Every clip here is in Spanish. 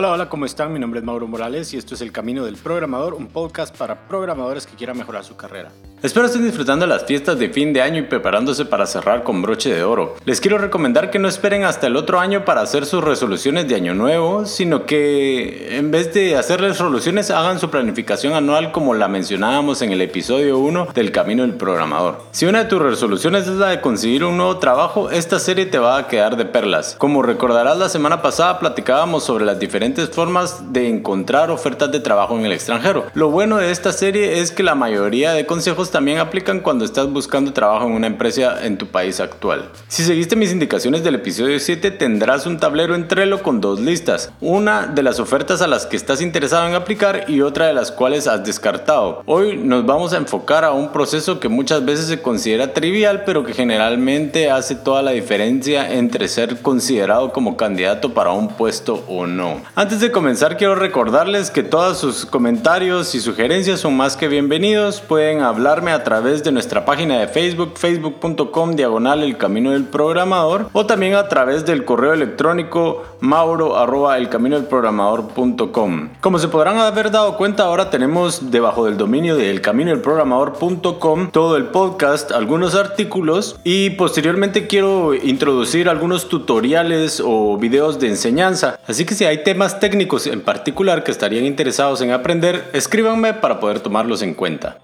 Hola, hola, ¿cómo están? Mi nombre es Mauro Morales y esto es El Camino del Programador, un podcast para programadores que quieran mejorar su carrera. Espero estén disfrutando las fiestas de fin de año y preparándose para cerrar con broche de oro. Les quiero recomendar que no esperen hasta el otro año para hacer sus resoluciones de año nuevo, sino que en vez de hacer resoluciones hagan su planificación anual como la mencionábamos en el episodio 1 del Camino del Programador. Si una de tus resoluciones es la de conseguir un nuevo trabajo, esta serie te va a quedar de perlas. Como recordarás la semana pasada platicábamos sobre las diferentes formas de encontrar ofertas de trabajo en el extranjero. Lo bueno de esta serie es que la mayoría de consejos también aplican cuando estás buscando trabajo en una empresa en tu país actual. Si seguiste mis indicaciones del episodio 7 tendrás un tablero en Trello con dos listas, una de las ofertas a las que estás interesado en aplicar y otra de las cuales has descartado. Hoy nos vamos a enfocar a un proceso que muchas veces se considera trivial pero que generalmente hace toda la diferencia entre ser considerado como candidato para un puesto o no. Antes de comenzar quiero recordarles que todos sus comentarios y sugerencias son más que bienvenidos, pueden hablar a través de nuestra página de Facebook, facebook.com diagonal el camino del programador o también a través del correo electrónico mauro arroba el camino del programador.com. Como se podrán haber dado cuenta, ahora tenemos debajo del dominio de el camino del programador.com todo el podcast, algunos artículos y posteriormente quiero introducir algunos tutoriales o videos de enseñanza. Así que si hay temas técnicos en particular que estarían interesados en aprender, escríbanme para poder tomarlos en cuenta.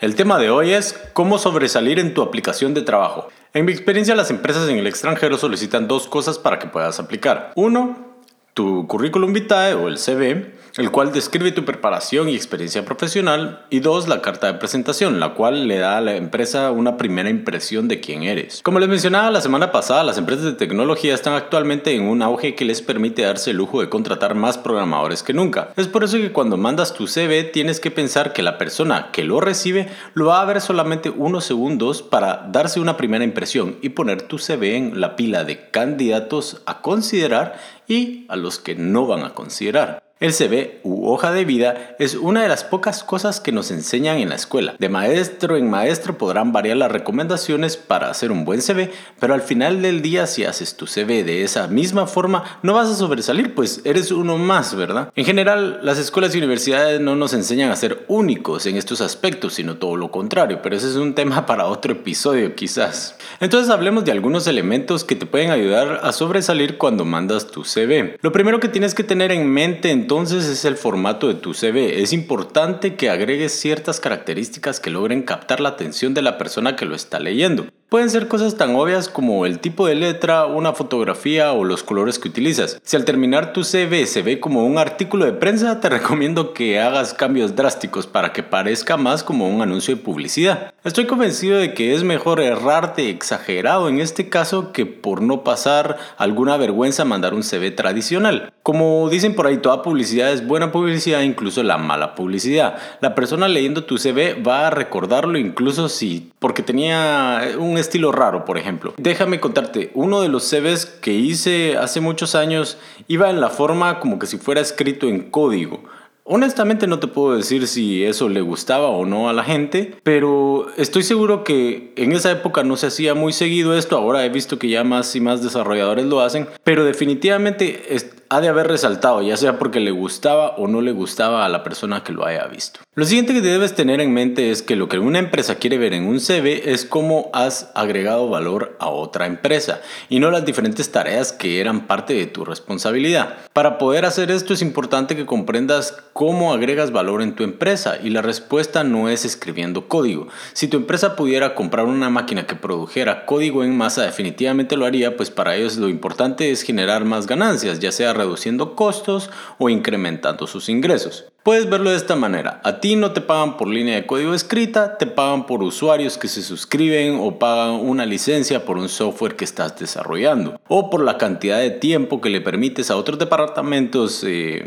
El tema de hoy es cómo sobresalir en tu aplicación de trabajo. En mi experiencia, las empresas en el extranjero solicitan dos cosas para que puedas aplicar. Uno, tu currículum vitae o el CV, el cual describe tu preparación y experiencia profesional, y dos, la carta de presentación, la cual le da a la empresa una primera impresión de quién eres. Como les mencionaba la semana pasada, las empresas de tecnología están actualmente en un auge que les permite darse el lujo de contratar más programadores que nunca. Es por eso que cuando mandas tu CV tienes que pensar que la persona que lo recibe lo va a ver solamente unos segundos para darse una primera impresión y poner tu CV en la pila de candidatos a considerar y a los que no van a considerar. El CV u hoja de vida es una de las pocas cosas que nos enseñan en la escuela. De maestro en maestro podrán variar las recomendaciones para hacer un buen CV, pero al final del día si haces tu CV de esa misma forma no vas a sobresalir, pues eres uno más, ¿verdad? En general, las escuelas y universidades no nos enseñan a ser únicos en estos aspectos, sino todo lo contrario, pero ese es un tema para otro episodio quizás. Entonces hablemos de algunos elementos que te pueden ayudar a sobresalir cuando mandas tu CV. Lo primero que tienes que tener en mente en entonces es el formato de tu CV. Es importante que agregues ciertas características que logren captar la atención de la persona que lo está leyendo. Pueden ser cosas tan obvias como el tipo de letra, una fotografía o los colores que utilizas. Si al terminar tu CV se ve como un artículo de prensa, te recomiendo que hagas cambios drásticos para que parezca más como un anuncio de publicidad. Estoy convencido de que es mejor errarte exagerado en este caso que por no pasar alguna vergüenza mandar un CV tradicional. Como dicen por ahí, toda publicidad es buena publicidad, incluso la mala publicidad. La persona leyendo tu CV va a recordarlo incluso si porque tenía un estilo raro, por ejemplo. Déjame contarte, uno de los CVs que hice hace muchos años iba en la forma como que si fuera escrito en código. Honestamente no te puedo decir si eso le gustaba o no a la gente, pero estoy seguro que en esa época no se hacía muy seguido esto, ahora he visto que ya más y más desarrolladores lo hacen, pero definitivamente ha de haber resaltado, ya sea porque le gustaba o no le gustaba a la persona que lo haya visto. Lo siguiente que debes tener en mente es que lo que una empresa quiere ver en un CV es cómo has agregado valor a otra empresa y no las diferentes tareas que eran parte de tu responsabilidad. Para poder hacer esto es importante que comprendas cómo agregas valor en tu empresa y la respuesta no es escribiendo código. Si tu empresa pudiera comprar una máquina que produjera código en masa definitivamente lo haría, pues para ellos lo importante es generar más ganancias, ya sea reduciendo costos o incrementando sus ingresos. Puedes verlo de esta manera. A ti no te pagan por línea de código escrita, te pagan por usuarios que se suscriben o pagan una licencia por un software que estás desarrollando o por la cantidad de tiempo que le permites a otros departamentos, eh,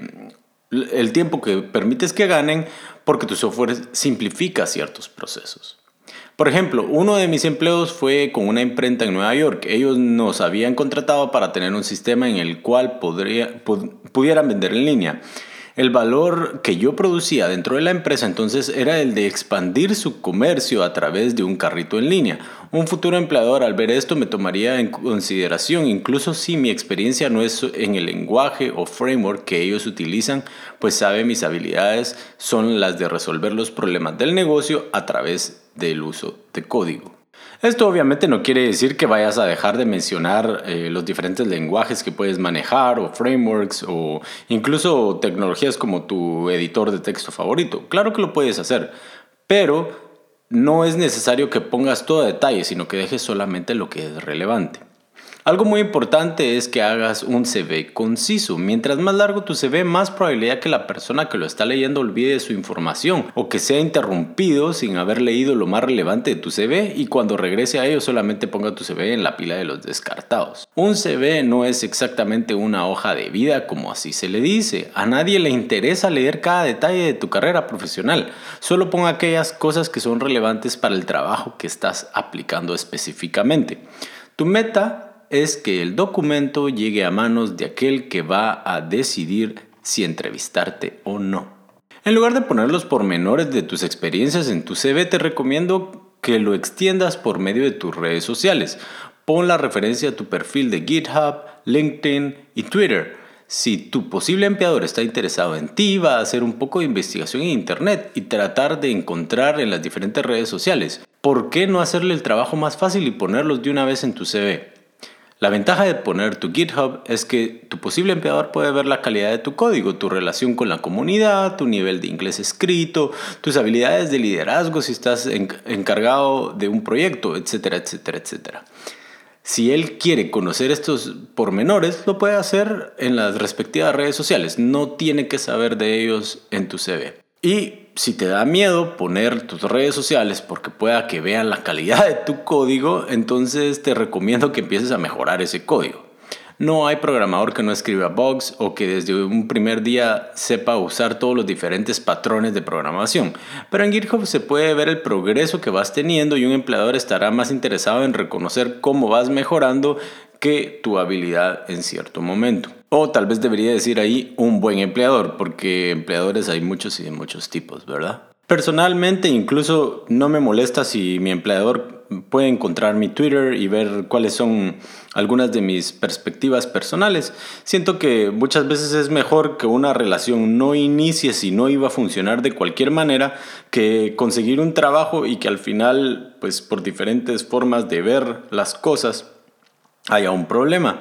el tiempo que permites que ganen porque tu software simplifica ciertos procesos. Por ejemplo, uno de mis empleos fue con una imprenta en Nueva York. Ellos nos habían contratado para tener un sistema en el cual podría, pudieran vender en línea. El valor que yo producía dentro de la empresa entonces era el de expandir su comercio a través de un carrito en línea. Un futuro empleador al ver esto me tomaría en consideración incluso si mi experiencia no es en el lenguaje o framework que ellos utilizan, pues sabe mis habilidades son las de resolver los problemas del negocio a través del uso de código. Esto obviamente no quiere decir que vayas a dejar de mencionar eh, los diferentes lenguajes que puedes manejar o frameworks o incluso tecnologías como tu editor de texto favorito. Claro que lo puedes hacer, pero no es necesario que pongas todo a detalle, sino que dejes solamente lo que es relevante. Algo muy importante es que hagas un CV conciso. Mientras más largo tu CV, más probabilidad que la persona que lo está leyendo olvide su información o que sea interrumpido sin haber leído lo más relevante de tu CV y cuando regrese a ello solamente ponga tu CV en la pila de los descartados. Un CV no es exactamente una hoja de vida como así se le dice. A nadie le interesa leer cada detalle de tu carrera profesional. Solo ponga aquellas cosas que son relevantes para el trabajo que estás aplicando específicamente. Tu meta es que el documento llegue a manos de aquel que va a decidir si entrevistarte o no. En lugar de poner los pormenores de tus experiencias en tu CV, te recomiendo que lo extiendas por medio de tus redes sociales. Pon la referencia a tu perfil de GitHub, LinkedIn y Twitter. Si tu posible empleador está interesado en ti, va a hacer un poco de investigación en Internet y tratar de encontrar en las diferentes redes sociales. ¿Por qué no hacerle el trabajo más fácil y ponerlos de una vez en tu CV? La ventaja de poner tu GitHub es que tu posible empleador puede ver la calidad de tu código, tu relación con la comunidad, tu nivel de inglés escrito, tus habilidades de liderazgo si estás encargado de un proyecto, etcétera, etcétera, etcétera. Si él quiere conocer estos pormenores, lo puede hacer en las respectivas redes sociales. No tiene que saber de ellos en tu CV. Y si te da miedo poner tus redes sociales porque pueda que vean la calidad de tu código, entonces te recomiendo que empieces a mejorar ese código. No hay programador que no escriba bugs o que desde un primer día sepa usar todos los diferentes patrones de programación, pero en GitHub se puede ver el progreso que vas teniendo y un empleador estará más interesado en reconocer cómo vas mejorando tu habilidad en cierto momento. O tal vez debería decir ahí un buen empleador, porque empleadores hay muchos y de muchos tipos, ¿verdad? Personalmente incluso no me molesta si mi empleador puede encontrar mi Twitter y ver cuáles son algunas de mis perspectivas personales. Siento que muchas veces es mejor que una relación no inicie si no iba a funcionar de cualquier manera que conseguir un trabajo y que al final, pues por diferentes formas de ver las cosas, haya un problema.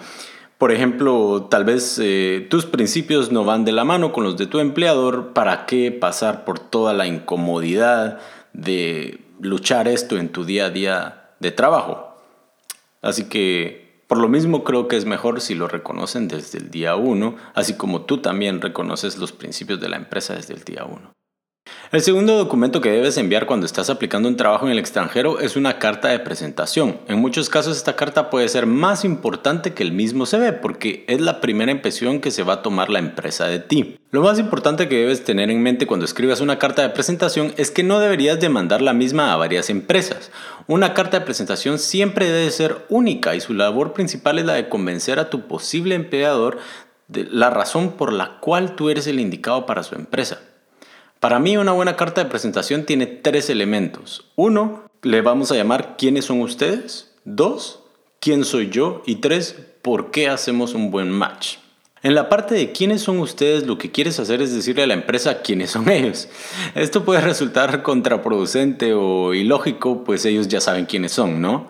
Por ejemplo, tal vez eh, tus principios no van de la mano con los de tu empleador, ¿para qué pasar por toda la incomodidad de luchar esto en tu día a día de trabajo? Así que por lo mismo creo que es mejor si lo reconocen desde el día uno, así como tú también reconoces los principios de la empresa desde el día uno. El segundo documento que debes enviar cuando estás aplicando un trabajo en el extranjero es una carta de presentación. En muchos casos esta carta puede ser más importante que el mismo CV porque es la primera impresión que se va a tomar la empresa de ti. Lo más importante que debes tener en mente cuando escribas una carta de presentación es que no deberías demandar la misma a varias empresas. Una carta de presentación siempre debe ser única y su labor principal es la de convencer a tu posible empleador de la razón por la cual tú eres el indicado para su empresa. Para mí una buena carta de presentación tiene tres elementos. Uno, le vamos a llamar quiénes son ustedes. Dos, quién soy yo. Y tres, por qué hacemos un buen match. En la parte de quiénes son ustedes, lo que quieres hacer es decirle a la empresa quiénes son ellos. Esto puede resultar contraproducente o ilógico, pues ellos ya saben quiénes son, ¿no?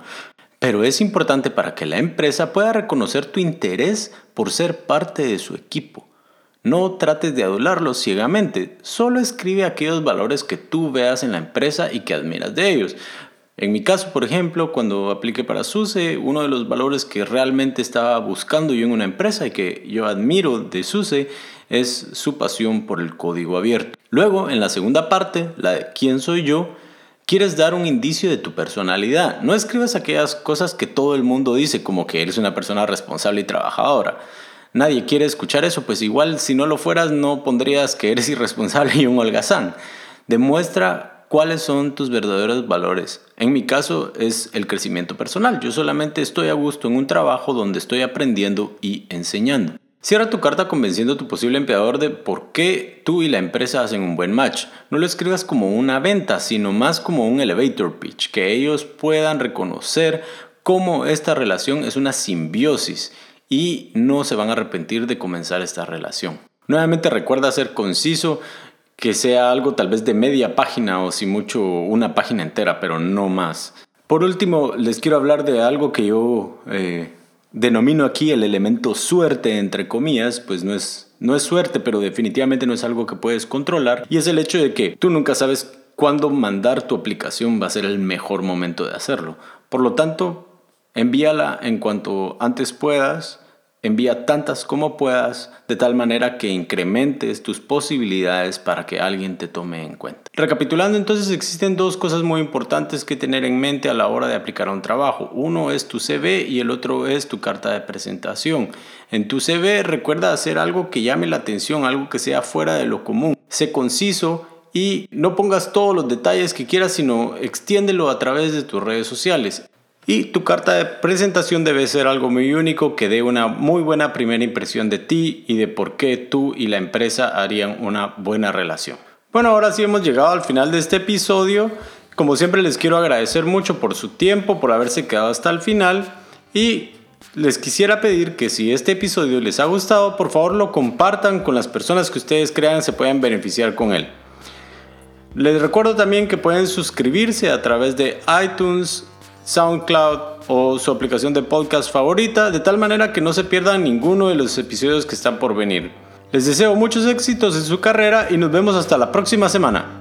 Pero es importante para que la empresa pueda reconocer tu interés por ser parte de su equipo. No trates de adularlos ciegamente, solo escribe aquellos valores que tú veas en la empresa y que admiras de ellos. En mi caso, por ejemplo, cuando apliqué para SUSE, uno de los valores que realmente estaba buscando yo en una empresa y que yo admiro de SUSE es su pasión por el código abierto. Luego, en la segunda parte, la de quién soy yo, quieres dar un indicio de tu personalidad. No escribas aquellas cosas que todo el mundo dice, como que eres una persona responsable y trabajadora nadie quiere escuchar eso, pues igual si no lo fueras no pondrías que eres irresponsable y un holgazán. Demuestra cuáles son tus verdaderos valores. En mi caso es el crecimiento personal. Yo solamente estoy a gusto en un trabajo donde estoy aprendiendo y enseñando. Cierra tu carta convenciendo a tu posible empleador de por qué tú y la empresa hacen un buen match. No lo escribas como una venta, sino más como un elevator pitch, que ellos puedan reconocer cómo esta relación es una simbiosis y no se van a arrepentir de comenzar esta relación. Nuevamente recuerda ser conciso, que sea algo tal vez de media página o si mucho una página entera, pero no más. Por último, les quiero hablar de algo que yo... Eh, denomino aquí el elemento suerte, entre comillas, pues no es, no es suerte, pero definitivamente no es algo que puedes controlar, y es el hecho de que tú nunca sabes cuándo mandar tu aplicación va a ser el mejor momento de hacerlo. Por lo tanto, envíala en cuanto antes puedas, Envía tantas como puedas de tal manera que incrementes tus posibilidades para que alguien te tome en cuenta. Recapitulando entonces existen dos cosas muy importantes que tener en mente a la hora de aplicar a un trabajo. Uno es tu CV y el otro es tu carta de presentación. En tu CV recuerda hacer algo que llame la atención, algo que sea fuera de lo común. Sé conciso y no pongas todos los detalles que quieras, sino extiéndelo a través de tus redes sociales. Y tu carta de presentación debe ser algo muy único que dé una muy buena primera impresión de ti y de por qué tú y la empresa harían una buena relación. Bueno, ahora sí hemos llegado al final de este episodio. Como siempre les quiero agradecer mucho por su tiempo, por haberse quedado hasta el final y les quisiera pedir que si este episodio les ha gustado, por favor lo compartan con las personas que ustedes crean se puedan beneficiar con él. Les recuerdo también que pueden suscribirse a través de iTunes, SoundCloud o su aplicación de podcast favorita, de tal manera que no se pierdan ninguno de los episodios que están por venir. Les deseo muchos éxitos en su carrera y nos vemos hasta la próxima semana.